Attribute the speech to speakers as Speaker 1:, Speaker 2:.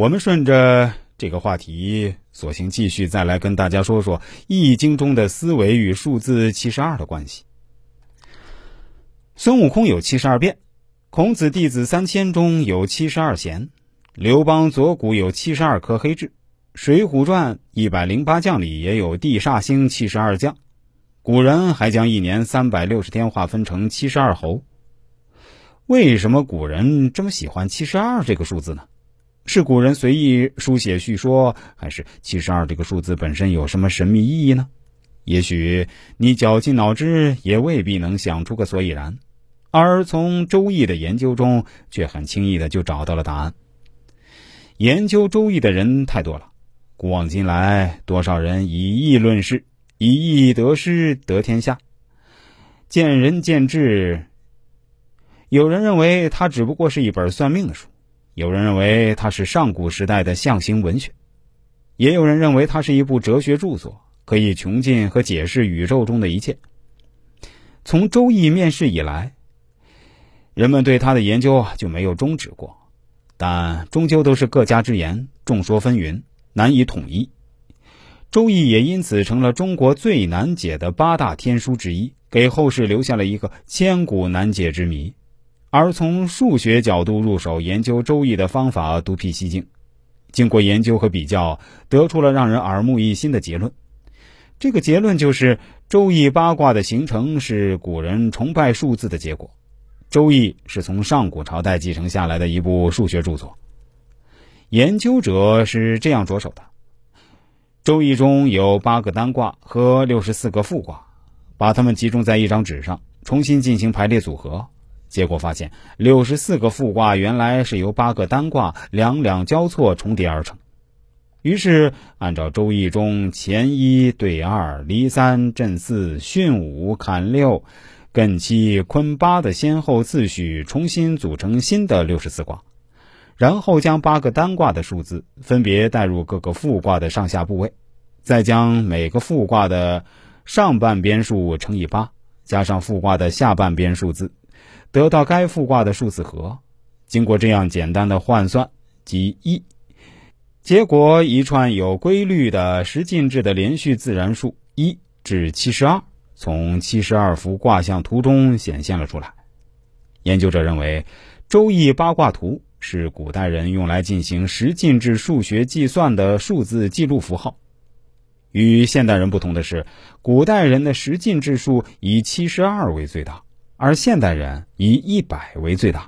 Speaker 1: 我们顺着这个话题，索性继续再来跟大家说说《易经》中的思维与数字七十二的关系。孙悟空有七十二变，孔子弟子三千中有七十二贤，刘邦左骨有七十二颗黑痣，《水浒传》一百零八将里也有地煞星七十二将。古人还将一年三百六十天划分成七十二候。为什么古人这么喜欢七十二这个数字呢？是古人随意书写叙说，还是七十二这个数字本身有什么神秘意义呢？也许你绞尽脑汁也未必能想出个所以然。而从《周易》的研究中，却很轻易的就找到了答案。研究《周易》的人太多了，古往今来，多少人以易论事，以易得失得天下，见仁见智。有人认为它只不过是一本算命的书，有人认为它是上古时代的象形文学，也有人认为它是一部哲学著作，可以穷尽和解释宇宙中的一切。从《周易》面世以来。人们对他的研究就没有终止过，但终究都是各家之言，众说纷纭，难以统一。《周易》也因此成了中国最难解的八大天书之一，给后世留下了一个千古难解之谜。而从数学角度入手研究《周易》的方法独辟蹊径，经过研究和比较，得出了让人耳目一新的结论。这个结论就是《周易》八卦的形成是古人崇拜数字的结果。《周易》是从上古朝代继承下来的一部数学著作。研究者是这样着手的：《周易》中有八个单卦和六十四个复卦，把它们集中在一张纸上，重新进行排列组合，结果发现六十四个复卦原来是由八个单卦两两交错重叠而成。于是，按照《周易》中乾一兑二、离三、震四、巽五、坎六。艮七坤八的先后次序重新组成新的六十四卦，然后将八个单卦的数字分别带入各个复卦的上下部位，再将每个复卦的上半边数乘以八，加上复卦的下半边数字，得到该复卦的数字和。经过这样简单的换算，即一，结果一串有规律的十进制的连续自然数一至七十二。从七十二幅卦象图中显现了出来。研究者认为，《周易》八卦图是古代人用来进行十进制数学计算的数字记录符号。与现代人不同的是，古代人的十进制数以七十二为最大，而现代人以一百为最大。